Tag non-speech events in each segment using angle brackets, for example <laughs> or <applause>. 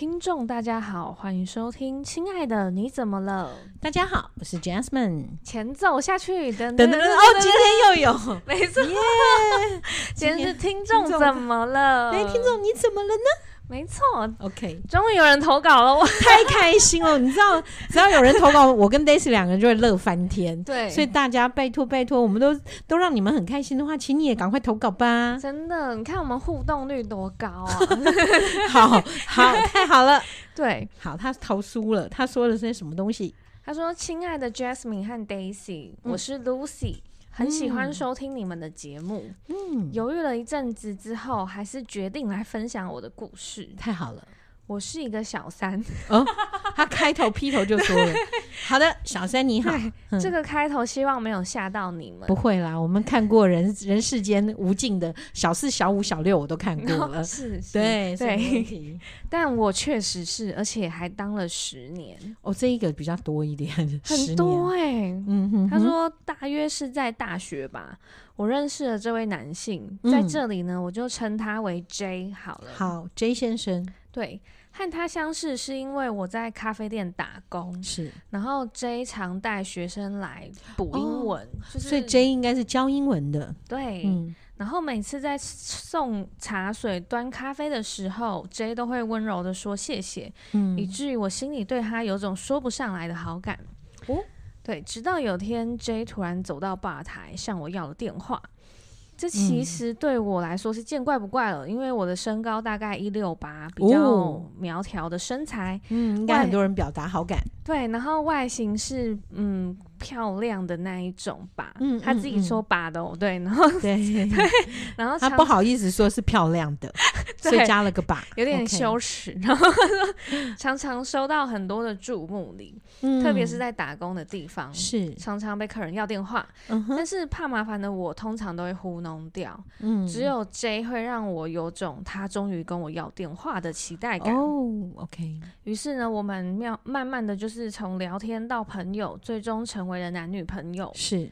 听众大家好，欢迎收听《亲爱的你怎么了》。大家好，我是 Jasmine。前奏下去，等等等哦，今天又有，<laughs> 没错今天是听众怎么了？哎，听众你怎么了呢？没错，OK，终于有人投稿了，我太开心了。<laughs> 你知道，只要有人投稿，我跟 Daisy 两个人就会乐翻天。对，所以大家拜托拜托，我们都都让你们很开心的话，请你也赶快投稿吧。真的，你看我们互动率多高啊！<laughs> 好好，太好了。对，好，他投书了，他说的是什么东西？他说：“亲爱的 Jasmine 和 Daisy，我是 Lucy。嗯”很喜欢收听你们的节目，嗯，犹豫了一阵子之后，还是决定来分享我的故事。太好了。我是一个小三。哦，他开头劈头就说了：“好的，小三你好。<laughs> ”这个开头希望没有吓到你们。不会啦，我们看过人 <laughs> 人世间无尽的小四、小五、小六，我都看过了。<laughs> 哦、是，是，对对。但我确实是，而且还当了十年。哦，这一个比较多一点，很多哎、欸。嗯哼，哼，他说大约是在大学吧，我认识了这位男性，在这里呢，我就称他为 J 好了。好，J 先生。对。和他相识是因为我在咖啡店打工，是，然后 J 常带学生来补英文，哦就是，所以 J 应该是教英文的，对，嗯，然后每次在送茶水、端咖啡的时候，J 都会温柔的说谢谢，嗯，以至于我心里对他有种说不上来的好感，哦，对，直到有天 J 突然走到吧台向我要了电话。这其实对我来说是见怪不怪了，嗯、因为我的身高大概一六八，比较苗条的身材，嗯，应该很多人表达好感。对，然后外形是嗯。漂亮的那一种吧，嗯，他自己说吧的哦，对，然后对。<laughs> 对，然后他不好意思说是漂亮的，<laughs> 所以加了个吧，有点羞耻。然后他说 <laughs> 常常收到很多的注目礼，嗯。特别是在打工的地方，是。常常被客人要电话，嗯但是怕麻烦的我通常都会糊弄掉，嗯，只有 J 会让我有种他终于跟我要电话的期待感。哦，OK，于是呢，我们妙慢慢的就是从聊天到朋友，最终成为了男女朋友，是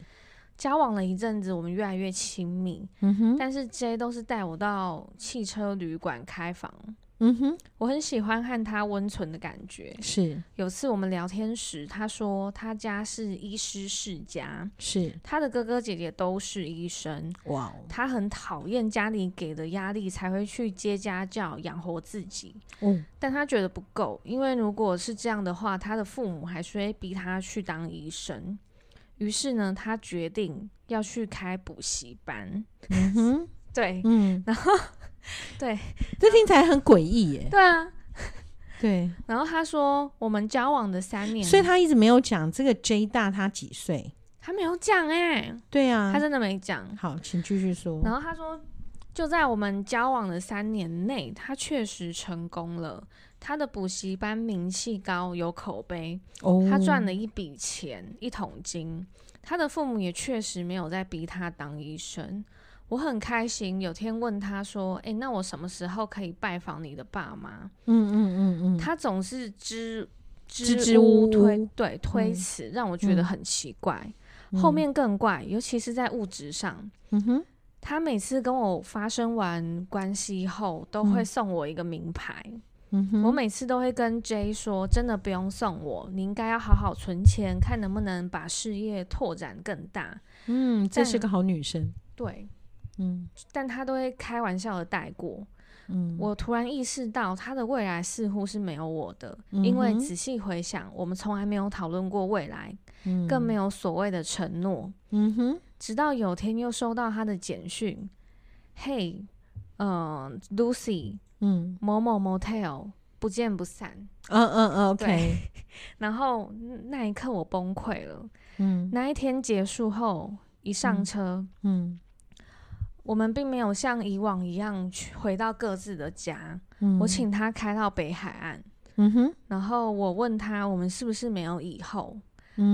交往了一阵子，我们越来越亲密。嗯哼，但是 J 都是带我到汽车旅馆开房。嗯哼，我很喜欢和他温存的感觉。是有次我们聊天时，他说他家是医师世家，是他的哥哥姐姐都是医生。哇，他很讨厌家里给的压力，才会去接家教养活自己。嗯，但他觉得不够，因为如果是这样的话，他的父母还是会逼他去当医生。于是呢，他决定要去开补习班。嗯哼，<laughs> 对，嗯，然后。<laughs> 对，这听起来很诡异耶。对啊，对。然后他说，我们交往的三年，所以他一直没有讲这个 J 大他几岁，他没有讲哎。对啊，他真的没讲。好，请继续说。然后他说，就在我们交往的三年内，他确实成功了。他的补习班名气高，有口碑。哦，他赚了一笔钱，一桶金。他的父母也确实没有在逼他当医生。我很开心，有天问他说：“哎、欸，那我什么时候可以拜访你的爸妈？”嗯嗯嗯嗯，他总是支支支吾吾推对推辞，嗯，让我觉得很奇怪，嗯。后面更怪，尤其是在物质上。嗯哼，他每次跟我发生完关系后，都会送我一个名牌。嗯哼，我每次都会跟 J 说：“真的不用送我，你应该要好好存钱，看能不能把事业拓展更大。”嗯，这是个好女生。对。嗯，但他都会开玩笑的带过。嗯，我突然意识到他的未来似乎是没有我的，嗯、因为仔细回想，我们从来没有讨论过未来，嗯、更没有所谓的承诺。嗯哼，直到有天又收到他的简讯，嘿，嗯，Lucy，嗯，某某 Motel，不见不散。嗯嗯嗯，OK。<laughs> 然后那一刻我崩溃了。嗯，那一天结束后，一上车，嗯。嗯我们并没有像以往一样去回到各自的家。嗯，我请他开到北海岸。嗯哼，然后我问他，我们是不是没有以后？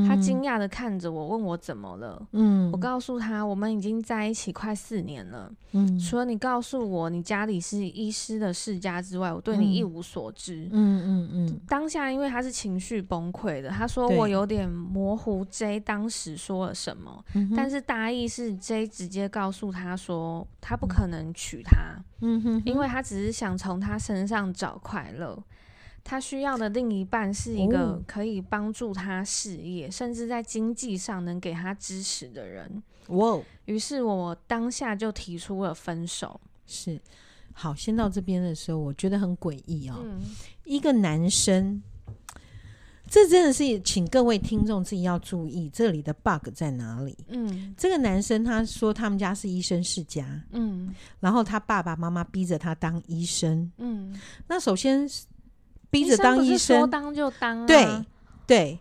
他惊讶的看着我，问我怎么了。嗯，我告诉他，我们已经在一起快四年了。嗯，除了你告诉我你家里是医师的世家之外，我对你一无所知。嗯嗯嗯。当下因为他是情绪崩溃的，他说我有点模糊 J 当时说了什么，但是大意是 J 直接告诉他说他不可能娶她。嗯哼，因为他只是想从他身上找快乐。他需要的另一半是一个可以帮助他事业，哦、甚至在经济上能给他支持的人。哇！于是我当下就提出了分手。是，好，先到这边的时候，我觉得很诡异哦。嗯、一个男生。这真的是，请各位听众自己要注意，这里的 bug 在哪里？嗯，这个男生他说他们家是医生世家，嗯，然后他爸爸妈妈逼着他当医生，嗯，那首先逼着当医生，说当就当啊，对对，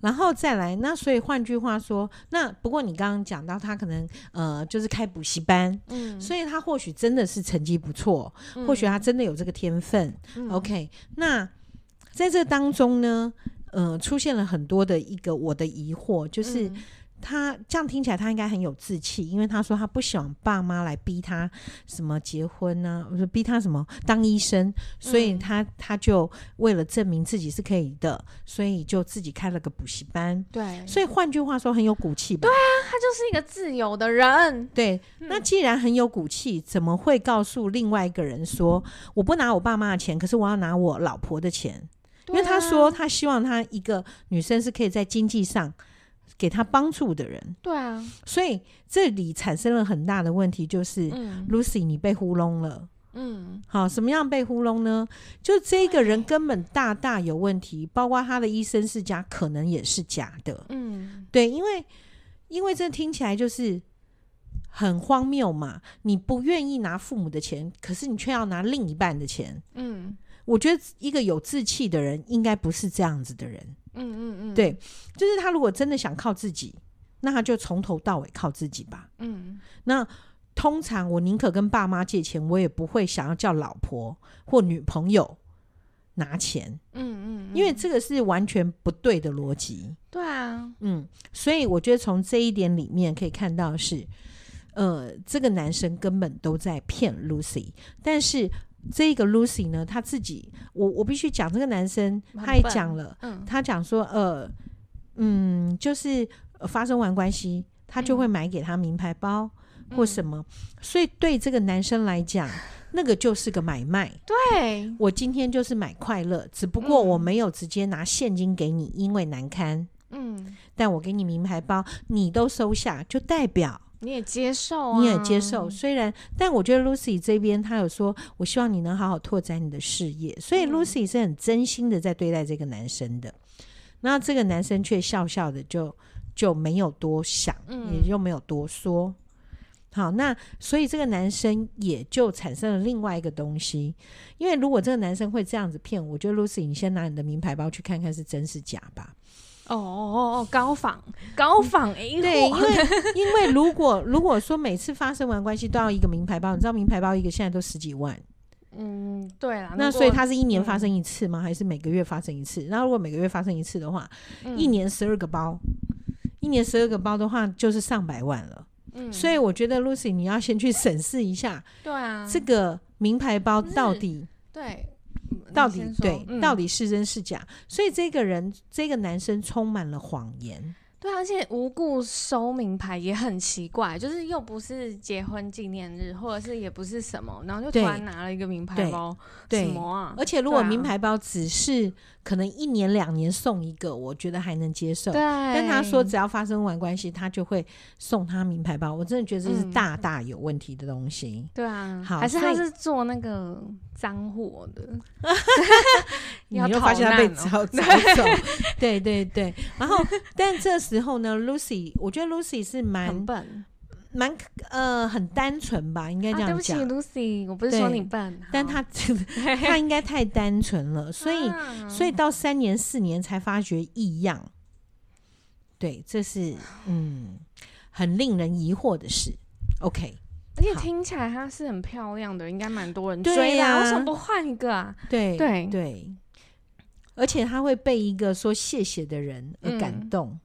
然后再来，那所以换句话说，那不过你刚刚讲到他可能呃就是开补习班，嗯，所以他或许真的是成绩不错，嗯，或许他真的有这个天分，嗯，OK，那在这当中呢？呃，出现了很多的一个我的疑惑，就是他、嗯、这样听起来他应该很有志气，因为他说他不喜欢爸妈来逼他什么结婚呢、啊，不是逼他什么当医生，所以他、嗯、他就为了证明自己是可以的，所以就自己开了个补习班。对，所以换句话说，很有骨气吧？对啊，他就是一个自由的人。对，那既然很有骨气，怎么会告诉另外一个人说我不拿我爸妈的钱，可是我要拿我老婆的钱？因为他说，他希望他一个女生是可以在经济上给他帮助的人。对啊，所以这里产生了很大的问题，就是 Lucy，你被糊弄了。嗯，好，什么样被糊弄呢？就这个人根本大大有问题，包括他的医生世家可能也是假的。嗯，对，因为因为这听起来就是很荒谬嘛。你不愿意拿父母的钱，可是你却要拿另一半的钱。嗯。我觉得一个有志气的人应该不是这样子的人。嗯嗯嗯，对，就是他如果真的想靠自己，那他就从头到尾靠自己吧。嗯，那通常我宁可跟爸妈借钱，我也不会想要叫老婆或女朋友拿钱。嗯嗯，因为这个是完全不对的逻辑。对啊，嗯，所以我觉得从这一点里面可以看到是，呃，这个男生根本都在骗 Lucy，但是。这个 Lucy 呢，他自己，我我必须讲，这个男生他也讲了，嗯、他讲说，呃，嗯，就是发生完关系，他就会买给他名牌包或什么，嗯、所以对这个男生来讲，那个就是个买卖。<laughs> 对，我今天就是买快乐，只不过我没有直接拿现金给你，因为难堪。嗯，但我给你名牌包，你都收下，就代表。你也接受啊，你也接受。虽然，但我觉得 Lucy 这边她有说，我希望你能好好拓展你的事业，所以 Lucy 是很真心的在对待这个男生的。那这个男生却笑笑的就就没有多想，也就没有多说。好，那所以这个男生也就产生了另外一个东西，因为如果这个男生会这样子骗我，我觉得 Lucy 你先拿你的名牌包去看看是真是假吧。哦哦哦，高仿高仿 A 货，对，因为 <laughs> 因为如果如果说每次发生完关系都要一个名牌包，你知道名牌包一个现在都十几万，嗯，对啊，那所以它是一年发生一次吗？嗯、还是每个月发生一次？那如果每个月发生一次的话，嗯、一年十二个包，一年十二个包的话就是上百万了。嗯，所以我觉得 Lucy 你要先去审视一下，对啊，这个名牌包到底对。到底对，嗯、到底是真是假？所以这个人，这个男生充满了谎言。对，而且无故收名牌也很奇怪，就是又不是结婚纪念日，或者是也不是什么，然后就突然拿了一个名牌包，对，什么啊？而且如果名牌包只是可能一年两年送一个，我觉得还能接受。对，但他说只要发生完关系，他就会送他名牌包，我真的觉得这是大大有问题的东西。嗯、对啊，好，还是他是做那个脏货的？<laughs> 你又发现他被找 <laughs> 找走？对对对，然后但这时。候呢，Lucy，我觉得 Lucy 是蛮笨，蛮呃很单纯吧，应该这样讲。对不起，Lucy，我不是说你笨，但他 <laughs> 他应该太单纯了，所以所以到三年四年才发觉异样。对，这是嗯很令人疑惑的事。OK，而且听起来她是很漂亮的，应该蛮多人追呀。为什么不换一个啊？对对对，而且他会被一个说谢谢的人而感动。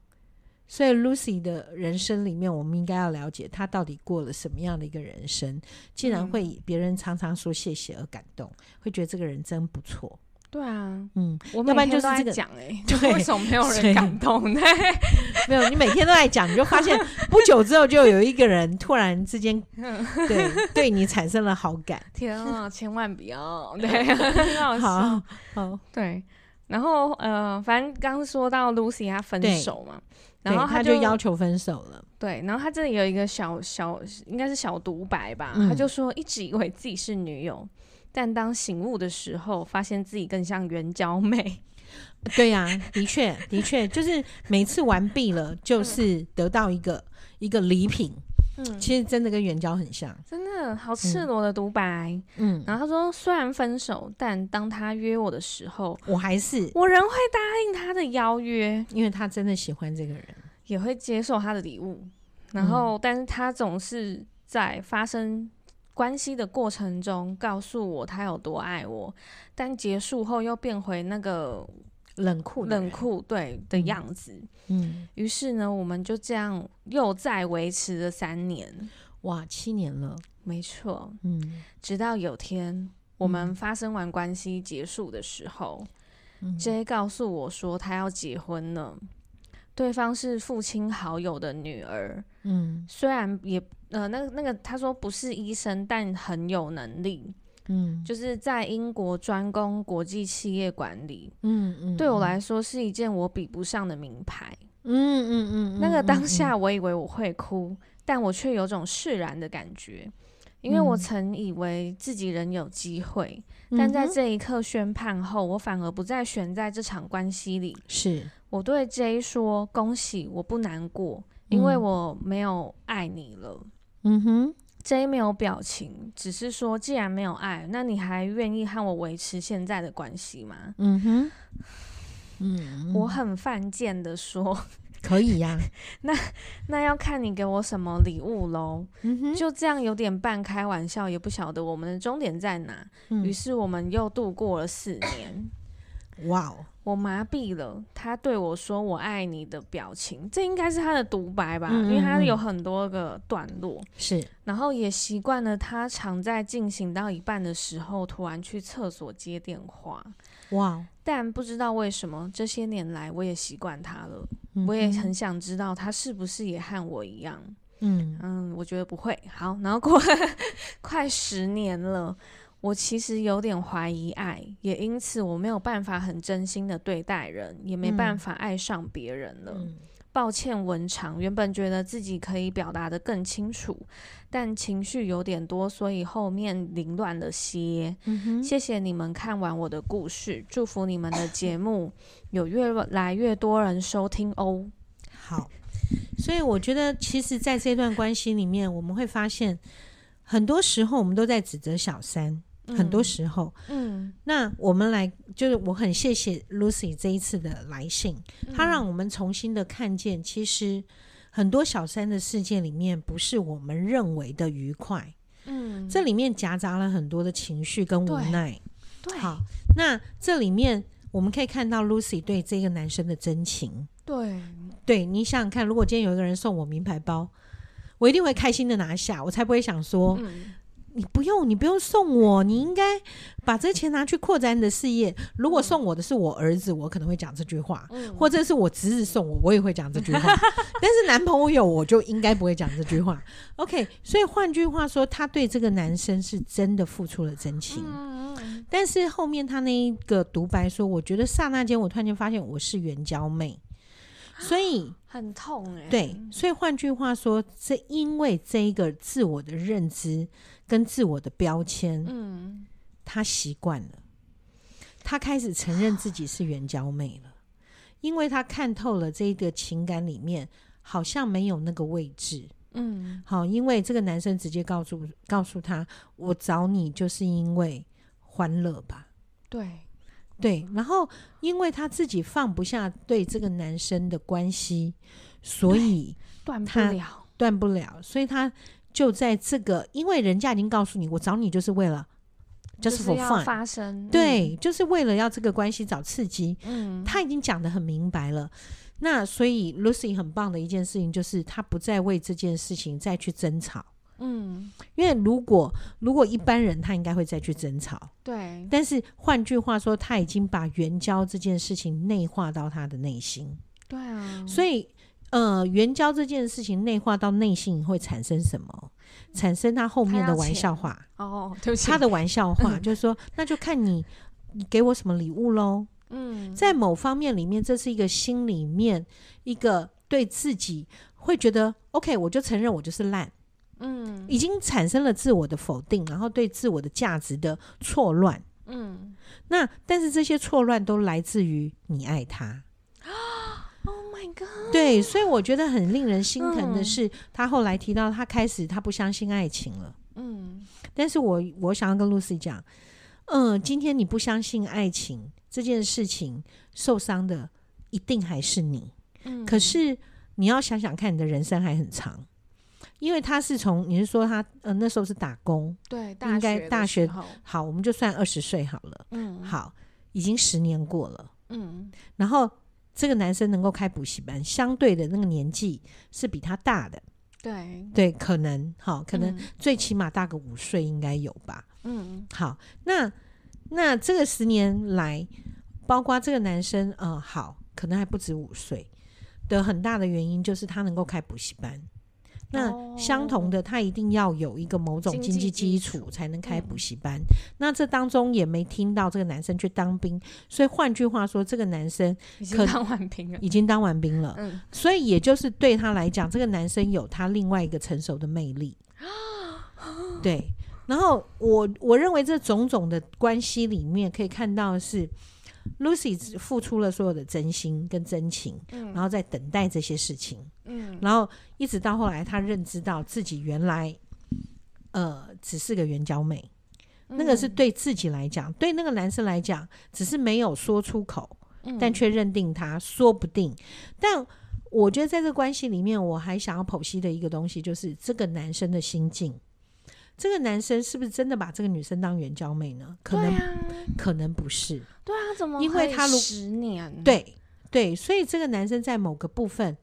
所以 Lucy 的人生里面，我们应该要了解她到底过了什么样的一个人生，竟然会别人常常说谢谢而感动，会觉得这个人真不错。对啊，嗯，我要不然就是这个讲哎，对，<laughs> 为什么没有人感动呢？<laughs> 没有，你每天都在讲，你就发现不久之后就有一个人突然之间 <laughs> 对对你产生了好感。天啊，千万不要，对，好好好，对。然后呃，反正刚说到 Lucy 她分手嘛，然后他就要求分手了。对，然后他这里有一个小小应该是小独白吧，他就说一直以为自己是女友。但当醒悟的时候，发现自己更像援交妹。<laughs> 对呀、啊，的确，的确，就是每次完毕了，就是得到一个、嗯、一个礼品。嗯，其实真的跟援交很像，真的好赤裸的独白。嗯，然后他说，虽然分手，但当他约我的时候，我还是。我仍会答应他的邀约，因为他真的喜欢这个人，也会接受他的礼物。然后，嗯、但是他总是在发生。关系的过程中，告诉我他有多爱我，但结束后又变回那个冷酷冷酷对的样子。嗯，于是呢，我们就这样又再维持了三年。哇，七年了，没错。嗯，直到有天我们发生完关系结束的时候，嗯，J 告诉我说他要结婚了。对方是父亲好友的女儿，嗯，虽然也呃，那个那个他说不是医生，但很有能力，嗯，就是在英国专攻国际企业管理，嗯嗯，对我来说是一件我比不上的名牌，嗯嗯嗯，那个当下我以为我会哭，但我却有种释然的感觉，因为我曾以为自己仍有机会，但在这一刻宣判后，我反而不再悬在这场关系里，是。我对 J 说：“恭喜，我不难过，因为我没有爱你了。”嗯哼，J 没有表情，只是说：“既然没有爱，那你还愿意和我维持现在的关系吗？”嗯哼，嗯，我很犯贱的说：<laughs> “可以呀、啊。那”那那要看你给我什么礼物喽。嗯哼，就这样有点半开玩笑，也不晓得我们的终点在哪。于、嗯、是我们又度过了四年。哇哦！我麻痹了他对我说“我爱你”的表情，这应该是他的独白吧？嗯嗯嗯，因为他有很多个段落，是。然后也习惯了他常在进行到一半的时候，突然去厕所接电话。哇！但不知道为什么，这些年来我也习惯他了。我也很想知道他是不是也和我一样。嗯嗯，我觉得不会。好，然后过了 <laughs> 快十年了。我其实有点怀疑爱，也因此我没有办法很真心的对待人，也没办法爱上别人了。嗯、抱歉，文长，原本觉得自己可以表达的更清楚，但情绪有点多，所以后面凌乱了些。嗯。谢谢你们看完我的故事，祝福你们的节目 <laughs> 有越来越多人收听哦。好，所以我觉得，其实，在这段关系里面，我们会发现，很多时候我们都在指责小三。很多时候，嗯，那我们来，就是我很谢谢 Lucy 这一次的来信，她让我们重新的看见，其实很多小三的世界里面不是我们认为的愉快，嗯，这里面夹杂了很多的情绪跟无奈，对，好，那这里面我们可以看到 Lucy 对这个男生的真情，对，对，你想想看，如果今天有一个人送我名牌包，我一定会开心的拿下，我才不会想说。嗯你不用，你不用送我，你应该把这钱拿去扩展你的事业。如果送我的是我儿子，我可能会讲这句话；嗯、或者是我侄子送我，我也会讲这句话。<laughs> 但是男朋友，我就应该不会讲这句话。OK，所以换句话说，他对这个男生是真的付出了真情。嗯、但是后面他那一个独白说：“我觉得刹那间，我突然间发现我是援交妹。”所以 <gasps> 很痛哎、欸。对，所以换句话说，这因为这一个自我的认知。跟自我的标签，嗯，他习惯了，他开始承认自己是援交妹了，因为他看透了这个情感里面好像没有那个位置，嗯，好，因为这个男生直接告诉告诉他，我找你就是因为欢乐吧，对。对，然后因为他自己放不下对这个男生的关系，所以断不了，断不了，所以他。就在这个，因为人家已经告诉你，我找你就是为了，just for fun，发生，对，嗯、就是为了要这个关系找刺激。嗯，他已经讲得很明白了。那所以 Lucy 很棒的一件事情就是，他不再为这件事情再去争吵。嗯，因为如果如果一般人他应该会再去争吵，对。但是换句话说，他已经把援交这件事情内化到他的内心，对啊。所以呃，援交这件事情内化到内心会产生什么？产生他后面的玩笑话哦，对不起，他的玩笑话 <laughs> 就是说，那就看你你给我什么礼物喽。嗯，在某方面里面，这是一个心里面一个对自己会觉得 OK，我就承认我就是烂。嗯，已经产生了自我的否定，然后对自我的价值的错乱。嗯，那但是这些错乱都来自于你爱他。Oh my god！对，所以我觉得很令人心疼的是，嗯、他后来提到他开始他不相信爱情了。嗯，但是我我想要跟 Lucy 讲，嗯、呃，今天你不相信爱情这件事情，受伤的一定还是你。嗯，可是你要想想看，你的人生还很长。因为他是从你是说他呃那时候是打工，对，应该大学好，我们就算二十岁好了，嗯，好，已经十年过了，嗯，然后这个男生能够开补习班，相对的那个年纪是比他大的，对。对，可能好，可能最起码大个五岁应该有吧，嗯，好，那那这个十年来，包括这个男生，嗯、呃，好，可能还不止五岁的很大的原因就是他能够开补习班。那相同的，他一定要有一个某种经济基础才能开补习班。嗯、那这当中也没听到这个男生去当兵，所以换句话说，这个男生已经当完兵了，已经当完兵了。嗯，所以也就是对他来讲，这个男生有他另外一个成熟的魅力。对，然后我我认为这种种的关系里面可以看到的是。Lucy 付出了所有的真心跟真情，嗯，然后在等待这些事情，嗯，然后一直到后来，她认知到自己原来，呃，只是个圆角妹，嗯，那个是对自己来讲，对那个男生来讲，只是没有说出口，嗯，但却认定他说不定。但我觉得在这个关系里面，我还想要剖析的一个东西，就是这个男生的心境。这个男生是不是真的把这个女生当援交妹呢？可能，啊、可能不是。对啊，怎么？因为他十年，对对，所以这个男生在某个部分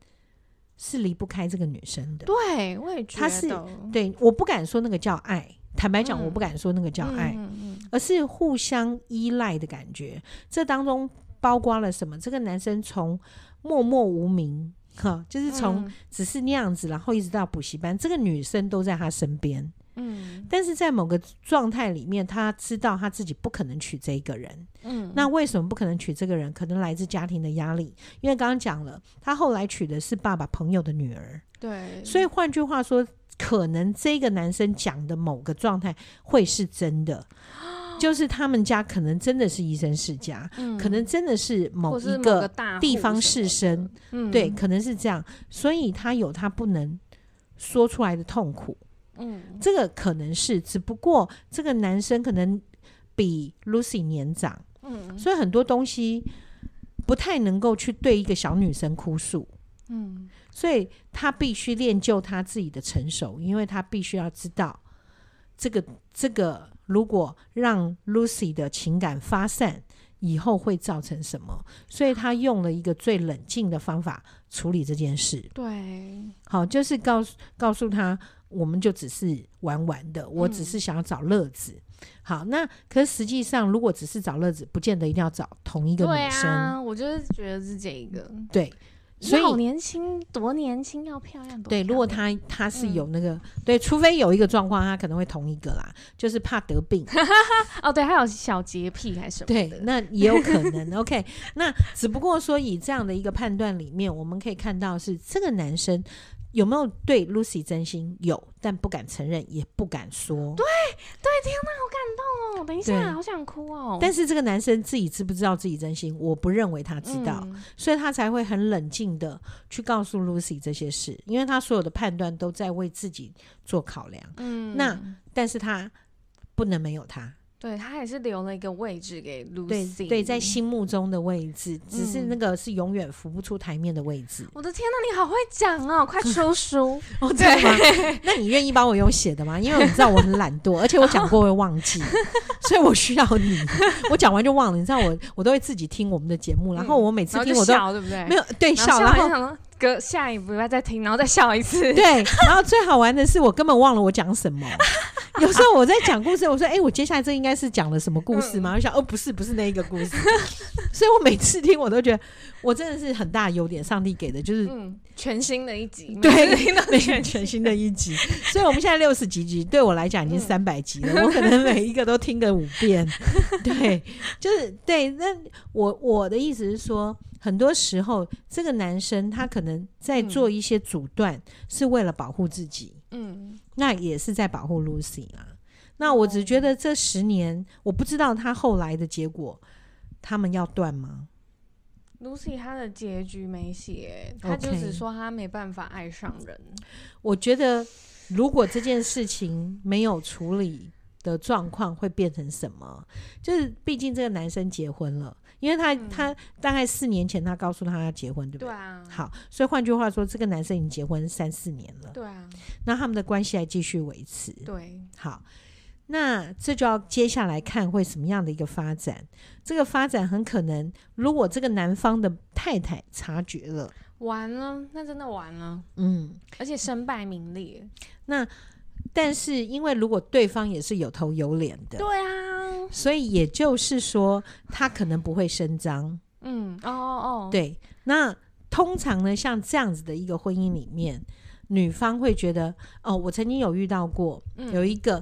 是离不开这个女生的。对，我也觉得。他是对，我不敢说那个叫爱。坦白讲，我不敢说那个叫爱，嗯嗯嗯、而是互相依赖的感觉。这当中包括了什么？这个男生从默默无名，哈，就是从只是那样子，然后一直到补习班，这个女生都在他身边。嗯，但是在某个状态里面，他知道他自己不可能娶这一个人。嗯，那为什么不可能娶这个人？可能来自家庭的压力。因为刚刚讲了，他后来娶的是爸爸朋友的女儿。对，所以换句话说，可能这个男生讲的某个状态会是真的，<gasps> 就是他们家可能真的是医生世家，嗯，可能真的是某一个地方士绅。嗯，对，可能是这样，所以他有他不能说出来的痛苦。嗯，这个可能是，只不过这个男生可能比 Lucy 年长，嗯，所以很多东西不太能够去对一个小女生哭诉，嗯，所以他必须练就他自己的成熟，因为他必须要知道这个这个如果让 Lucy 的情感发散以后会造成什么，所以他用了一个最冷静的方法处理这件事。对，好，就是告诉告诉他。我们就只是玩玩的，我只是想要找乐子。嗯、好，那可是实际上，如果只是找乐子，不见得一定要找同一个女生。我就是觉得是这个。对，所以好年轻，多年轻要漂亮，多漂亮。对，如果他他是有那个，嗯、对，除非有一个状况，他可能会同一个啦，就是怕得病。<laughs> 哦，对，还有小洁癖还是什么？对，那也有可能。OK，那只不过说以这样的一个判断里面，我们可以看到是这个男生。有没有对 Lucy 真心？有，但不敢承认，也不敢说。对对，天哪，好感动哦！等一下，好想哭哦。但是这个男生自己知不知道自己真心？我不认为他知道，嗯、所以他才会很冷静的去告诉 Lucy 这些事，因为他所有的判断都在为自己做考量。嗯，那但是他不能没有他。对，他也是留了一个位置给 Lucy，对，对，在心目中的位置，只是那个是永远浮不出台面的位置。嗯、我的天哪，你好会讲哦！快 <laughs> 出书哦，对吗？<laughs> 那你愿意帮我用写的吗？因为你知道我很懒惰，而且我讲过会忘记，所以我需要你。我讲完就忘了，你知道我我都会自己听我们的节目，然后我每次听我都、嗯、对不对？没有对笑，然后。隔下一步要再听，然后再笑一次。对，然后最好玩的是，我根本忘了我讲什么。<laughs> 有时候我在讲故事，我说：“哎、欸，我接下来这应该是讲了什么故事吗？”嗯、我想：“哦，不是，不是那一个故事。<laughs> ”所以我每次听，我都觉得我真的是很大优点，上帝给的就是、嗯、全新的一集，对，每全，全新的一集。<laughs> 所以我们现在六十几集，对我来讲已经三百集了、嗯。我可能每一个都听个五遍。对，就是对。那我我的意思是说，很多时候这个男生他可能在做一些阻断，是为了保护自己。嗯。那也是在保护 Lucy 啦。那我只觉得这十年，我不知道他后来的结果，他们要断吗？Lucy 她的结局没写，她就只说她没办法爱上人。我觉得如果这件事情没有处理的状况，会变成什么？就是毕竟这个男生结婚了。因为他、嗯、他大概四年前，他告诉他要结婚，对不对？对啊。好，所以换句话说，这个男生已经结婚三四年了。对啊。那他们的关系还继续维持。对。好，那这就要接下来看会什么样的一个发展。这个发展很可能，如果这个男方的太太察觉了，完了，那真的完了。嗯。而且身败名裂。那但是因为如果对方也是有头有脸的，对啊。所以也就是说，他可能不会声张。嗯，哦哦哦，对。那通常呢，像这样子的一个婚姻里面，女方会觉得，哦，我曾经有遇到过，嗯、有一个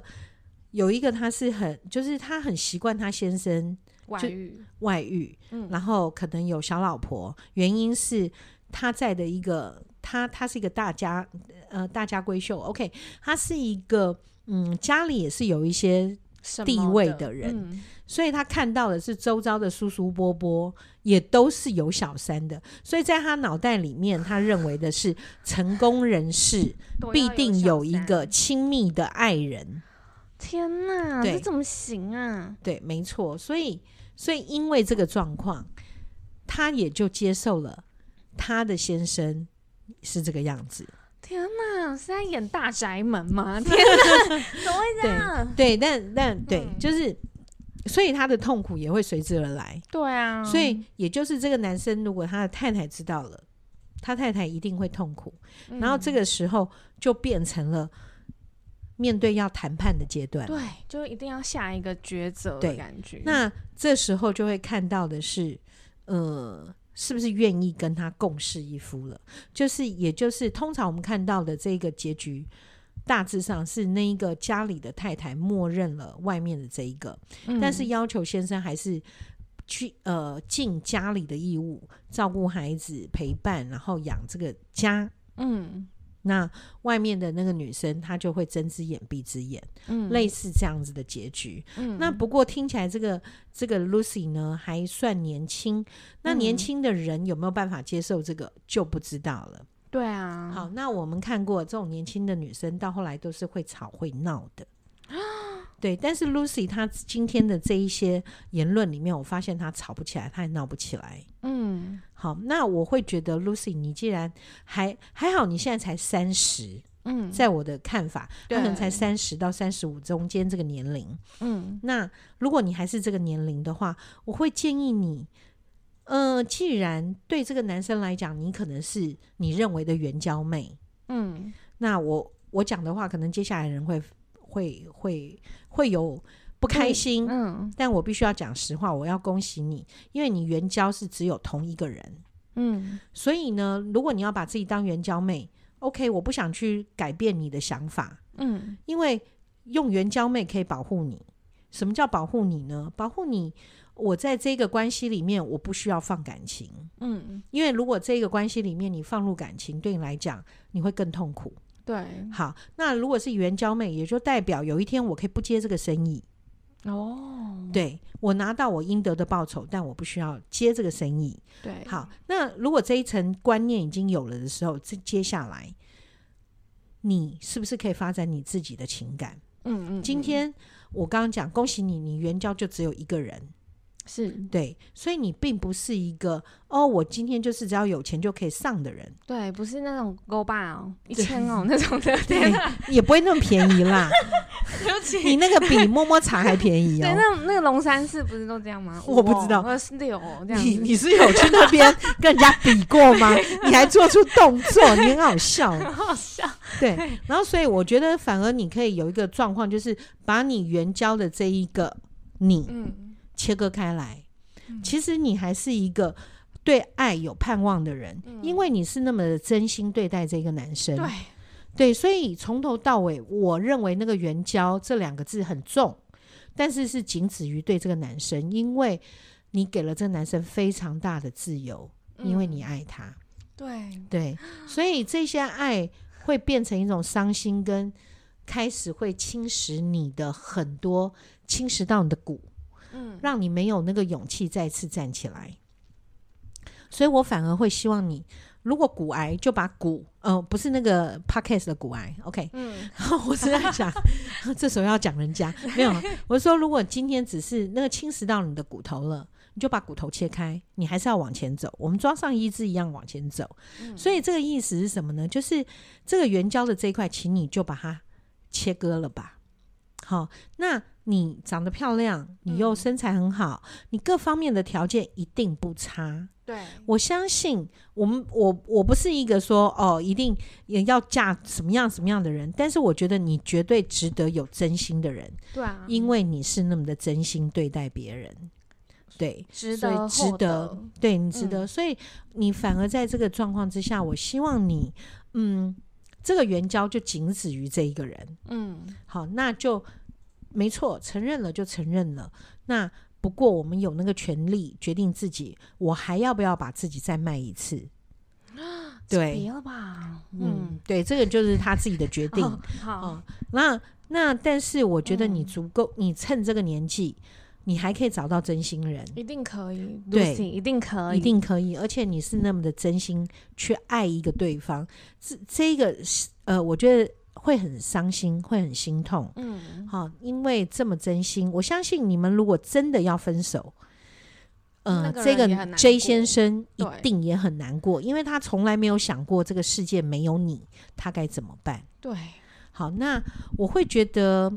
有一个他是很，就是他很习惯他先生外遇外遇，嗯，然后可能有小老婆，原因是他在的一个他他是一个大家呃大家闺秀，OK，他是一个嗯家里也是有一些。地位的人，嗯，所以他看到的是周遭的叔叔伯伯也都是有小三的，所以在他脑袋里面，他认为的是 <laughs> 成功人士必定有一个亲密的爱人。天哪，这怎么行啊？对，没错。所以，所以因为这个状况，他也就接受了他的先生是这个样子。天哪，是在演大宅门吗？<laughs> 天哪，怎么会这样？对，对，但但对，嗯，就是，所以他的痛苦也会随之而来。对啊，所以也就是这个男生，如果他的太太知道了，他太太一定会痛苦。嗯，然后这个时候就变成了面对要谈判的阶段。对，就一定要下一个抉择的感觉。那这时候就会看到的是，呃。是不是愿意跟他共侍一夫了？就是，也就是通常我们看到的这个结局，大致上是那一个家里的太太默认了外面的这一个，嗯、但是要求先生还是去呃尽家里的义务，照顾孩子、陪伴，然后养这个家。嗯。那外面的那个女生，她就会睁只眼闭只眼，嗯，类似这样子的结局。嗯，那不过听起来这个这个 Lucy 呢还算年轻，那年轻的人有没有办法接受这个就不知道了。对啊，好，那我们看过这种年轻的女生到后来都是会吵会闹的。<gasps> 对，但是 Lucy 她今天的这一些言论里面，我发现她吵不起来，她也闹不起来。嗯，好，那我会觉得 Lucy，你既然还还好，你现在才三十，嗯，在我的看法，可能才三十到三十五中间这个年龄，嗯，那如果你还是这个年龄的话，我会建议你，呃，既然对这个男生来讲，你可能是你认为的援交妹，嗯，那我我讲的话，可能接下来人会。会会会有不开心，嗯，但我必须要讲实话，我要恭喜你，因为你援交是只有同一个人，嗯，所以呢，如果你要把自己当援交妹，OK，我不想去改变你的想法，嗯，因为用援交妹可以保护你。什么叫保护你呢？保护你，我在这个关系里面，我不需要放感情，嗯，因为如果这个关系里面你放入感情，对你来讲，你会更痛苦。对，好，那如果是援交妹，也就代表有一天我可以不接这个生意哦。对，我拿到我应得的报酬，但我不需要接这个生意。对，好，那如果这一层观念已经有了的时候，这接下来你是不是可以发展你自己的情感？嗯嗯，嗯。今天我刚刚讲，恭喜你，你援交就只有一个人。是对，所以你并不是一个哦，我今天就是只要有钱就可以上的人。对，不是那种勾八哦，一千哦那种的，<laughs> 对，也不会那么便宜啦。<laughs> 你那个比摸摸茶还便宜哦。<laughs> 对，那那个龙山寺不是都这样吗？我不知道，二十六这样。你你是有去那边跟人家比过吗？你还做出动作，你很好笑，很好笑。对，然后所以我觉得反而你可以有一个状况，就是把你原交的这一个你，嗯。切割开来，其实你还是一个对爱有盼望的人，嗯、因为你是那么的真心对待这个男生。对，对，所以从头到尾，我认为那个“援交”这两个字很重，但是是仅止于对这个男生，因为你给了这个男生非常大的自由，因为你爱他。嗯、对对，所以这些爱会变成一种伤心，跟开始会侵蚀你的很多，侵蚀到你的骨。嗯，让你没有那个勇气再次站起来，所以我反而会希望你，如果骨癌就把骨，呃，不是那个 podcast 的骨癌，OK，嗯，我是在讲，<laughs> 这时候要讲人家没有，<laughs> 我说如果今天只是那个侵蚀到你的骨头了，你就把骨头切开，你还是要往前走，我们装上义肢一样往前走，嗯，所以这个意思是什么呢？就是这个圆胶的这一块，请你就把它切割了吧，好，那。你长得漂亮，你又身材很好，嗯、你各方面的条件一定不差。对，我相信我们，我我不是一个说哦，一定也要嫁什么样什么样的人，但是我觉得你绝对值得有真心的人。对啊，因为你是那么的真心对待别人，对，值得，所以值得，对你值得，嗯、所以你反而在这个状况之下，我希望你，嗯，这个援交就仅止于这一个人。嗯，好，那就。没错，承认了就承认了。那不过我们有那个权利决定自己，我还要不要把自己再卖一次？<gasps> 对，别了吧。嗯，嗯，对，这个就是他自己的决定。<laughs> 哦、好，嗯、那那但是我觉得你足够，嗯、你趁这个年纪，你还可以找到真心人，一定可以。对一定可以，一定可以。而且你是那么的真心去爱一个对方，这这个是呃，我觉得。会很伤心，会很心痛，嗯，好，因为这么真心，我相信你们如果真的要分手，呃，这个 J 先生一定也很难过，因为他从来没有想过这个世界没有你，他该怎么办？对，好，那我会觉得，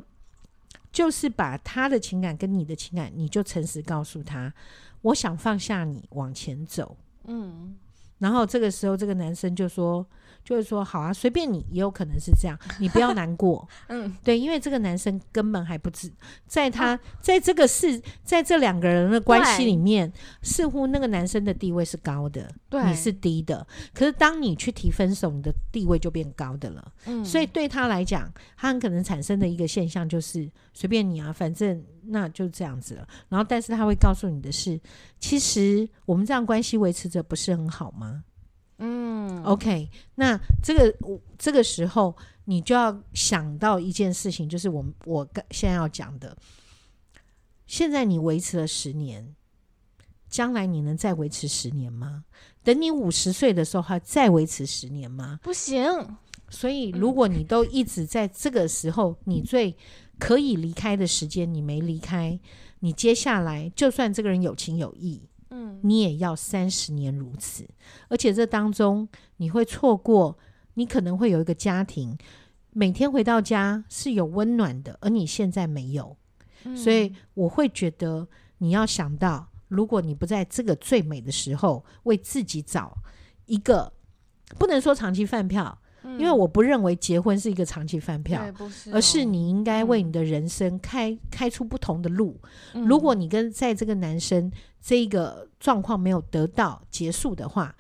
就是把他的情感跟你的情感，你就诚实告诉他，我想放下你，往前走，嗯，然后这个时候，这个男生就说。就是说，好啊，随便你，也有可能是这样，你不要难过。<laughs> 嗯，对，因为这个男生根本还不知，在他、啊、在这个事，在这两个人的关系里面，似乎那个男生的地位是高的，对，你是低的。可是当你去提分手，你的地位就变高的了。嗯，所以对他来讲，他很可能产生的一个现象就是，随便你啊，反正那就这样子了。然后，但是他会告诉你的是，其实我们这样关系维持着不是很好吗？嗯，OK，那这个这个时候你就要想到一件事情，就是我我现在要讲的，现在你维持了十年，将来你能再维持十年吗？等你五十岁的时候还再维持十年吗？不行。所以如果你都一直在这个时候，你最可以离开的时间你没离开，你接下来就算这个人有情有义。嗯，你也要三十年如此，而且这当中你会错过，你可能会有一个家庭，每天回到家是有温暖的，而你现在没有，嗯，所以我会觉得你要想到，如果你不在这个最美的时候为自己找一个，不能说长期饭票。因为我不认为结婚是一个长期饭票，是哦、而是你应该为你的人生开、嗯、开出不同的路。嗯、如果你跟在这个男生这个状况没有得到结束的话，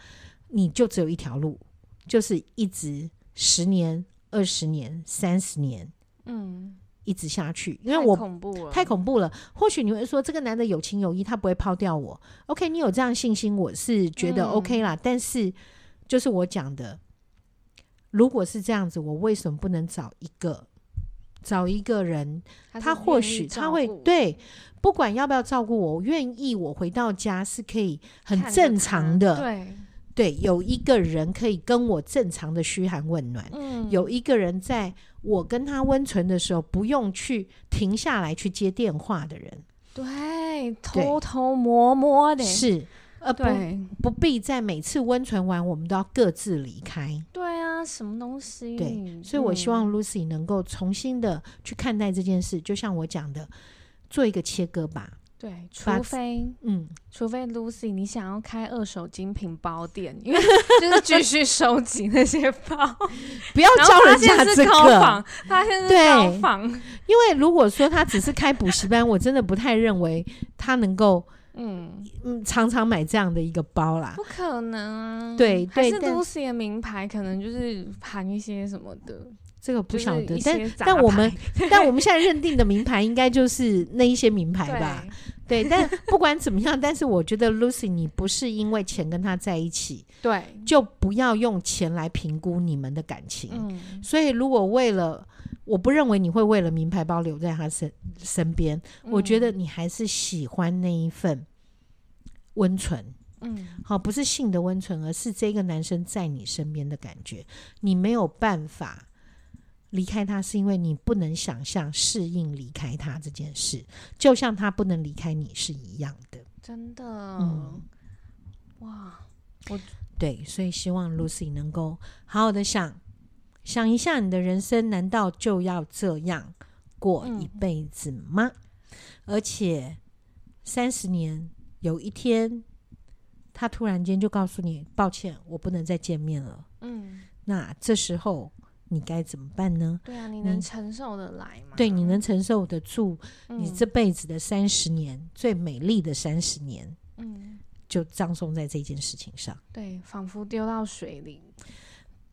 你就只有一条路，就是一直十年、二十年、三十年，嗯，一直下去。因为我太恐怖了，太恐怖了。或许你会说，这个男的有情有义，他不会抛掉我。OK，你有这样信心，我是觉得 OK 啦。嗯、但是，就是我讲的。如果是这样子，我为什么不能找一个找一个人？他或许他会对，不管要不要照顾我，我愿意我回到家是可以很正常的。对对，有一个人可以跟我正常的嘘寒问暖。嗯，有一个人在我跟他温存的时候，不用去停下来去接电话的人。对，偷偷摸摸的，是，呃，不，不必在每次温存完，我们都要各自离开。对啊，什么东西？对，所以我希望 Lucy 能够重新的去看待这件事，就像我讲的，做一个切割吧。对，除非嗯，除非 Lucy 你想要开二手精品包店，因为 <laughs> 就是继续收集那些包，<laughs> 不要教人家这个。他现在是高仿，因为如果说他只是开补习班，我真的不太认为他能够嗯嗯常常买这样的一个包啦，不可能啊。对，对，还是 Lucy 的名牌可能就是含一些什么的。这个不晓得，但但我们 <laughs> 但我们现在认定的名牌应该就是那一些名牌吧？对，对，但不管怎么样，但是我觉得 Lucy，你不是因为钱跟他在一起，对，就不要用钱来评估你们的感情。嗯，所以如果为了，我不认为你会为了名牌包留在他身身边，嗯，我觉得你还是喜欢那一份温存。嗯，好，不是性的温存，而是这个男生在你身边的感觉，你没有办法。离开他是因为你不能想象适应离开他这件事，就像他不能离开你是一样的。真的，嗯，哇，我对，所以希望 Lucy 能够好好的想想一下，你的人生难道就要这样过一辈子吗？嗯，而且三十年有一天，他突然间就告诉你，抱歉，我不能再见面了。嗯，那这时候。你该怎么办呢？对啊，你能承受得来吗？对，你能承受得住你这辈子的三十年，嗯、最美丽的三十年，嗯，就葬送在这件事情上。对，仿佛丢到水里，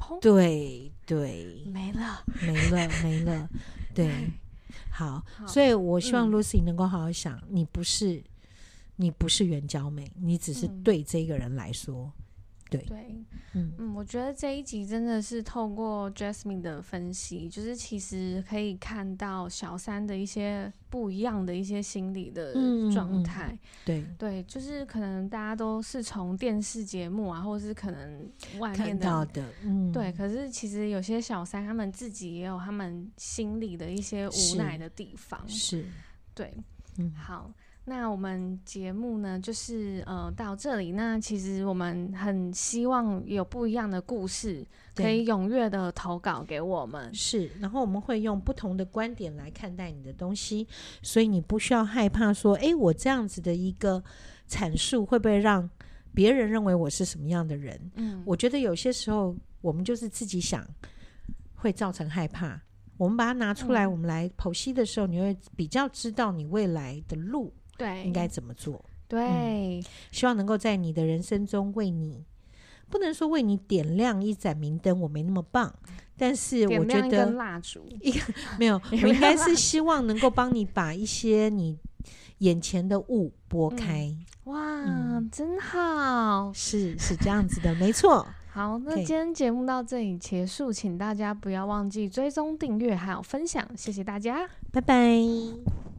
砰！对对，没了，没了，没了。<laughs> 对，好，好，所以我希望 Lucy 能够好好想，嗯、你不是，你不是援交美，你只是对这个人来说。嗯对，对嗯嗯，我觉得这一集真的是透过 Jasmine 的分析，就是其实可以看到小三的一些不一样的一些心理的状态。嗯嗯、对对，就是可能大家都是从电视节目啊，或者是可能外面的，看到的，嗯，对。可是其实有些小三他们自己也有他们心里的一些无奈的地方。是，是对，嗯，好。那我们节目呢，就是呃到这里。那其实我们很希望有不一样的故事，可以踊跃的投稿给我们。是，然后我们会用不同的观点来看待你的东西，所以你不需要害怕说，诶，我这样子的一个阐述会不会让别人认为我是什么样的人？嗯，我觉得有些时候我们就是自己想会造成害怕。我们把它拿出来，嗯、我们来剖析的时候，你会比较知道你未来的路。对，应该怎么做？对、嗯，希望能够在你的人生中为你，不能说为你点亮一盏明灯，我没那么棒，但是我觉得蜡烛。一个 <laughs> 没有，我应该是希望能够帮你把一些你眼前的雾拨开、嗯。哇、嗯，真好，是是这样子的，没错。<laughs> 好，那今天节目到这里结束，请大家不要忘记追踪、订阅还有分享，谢谢大家，拜拜。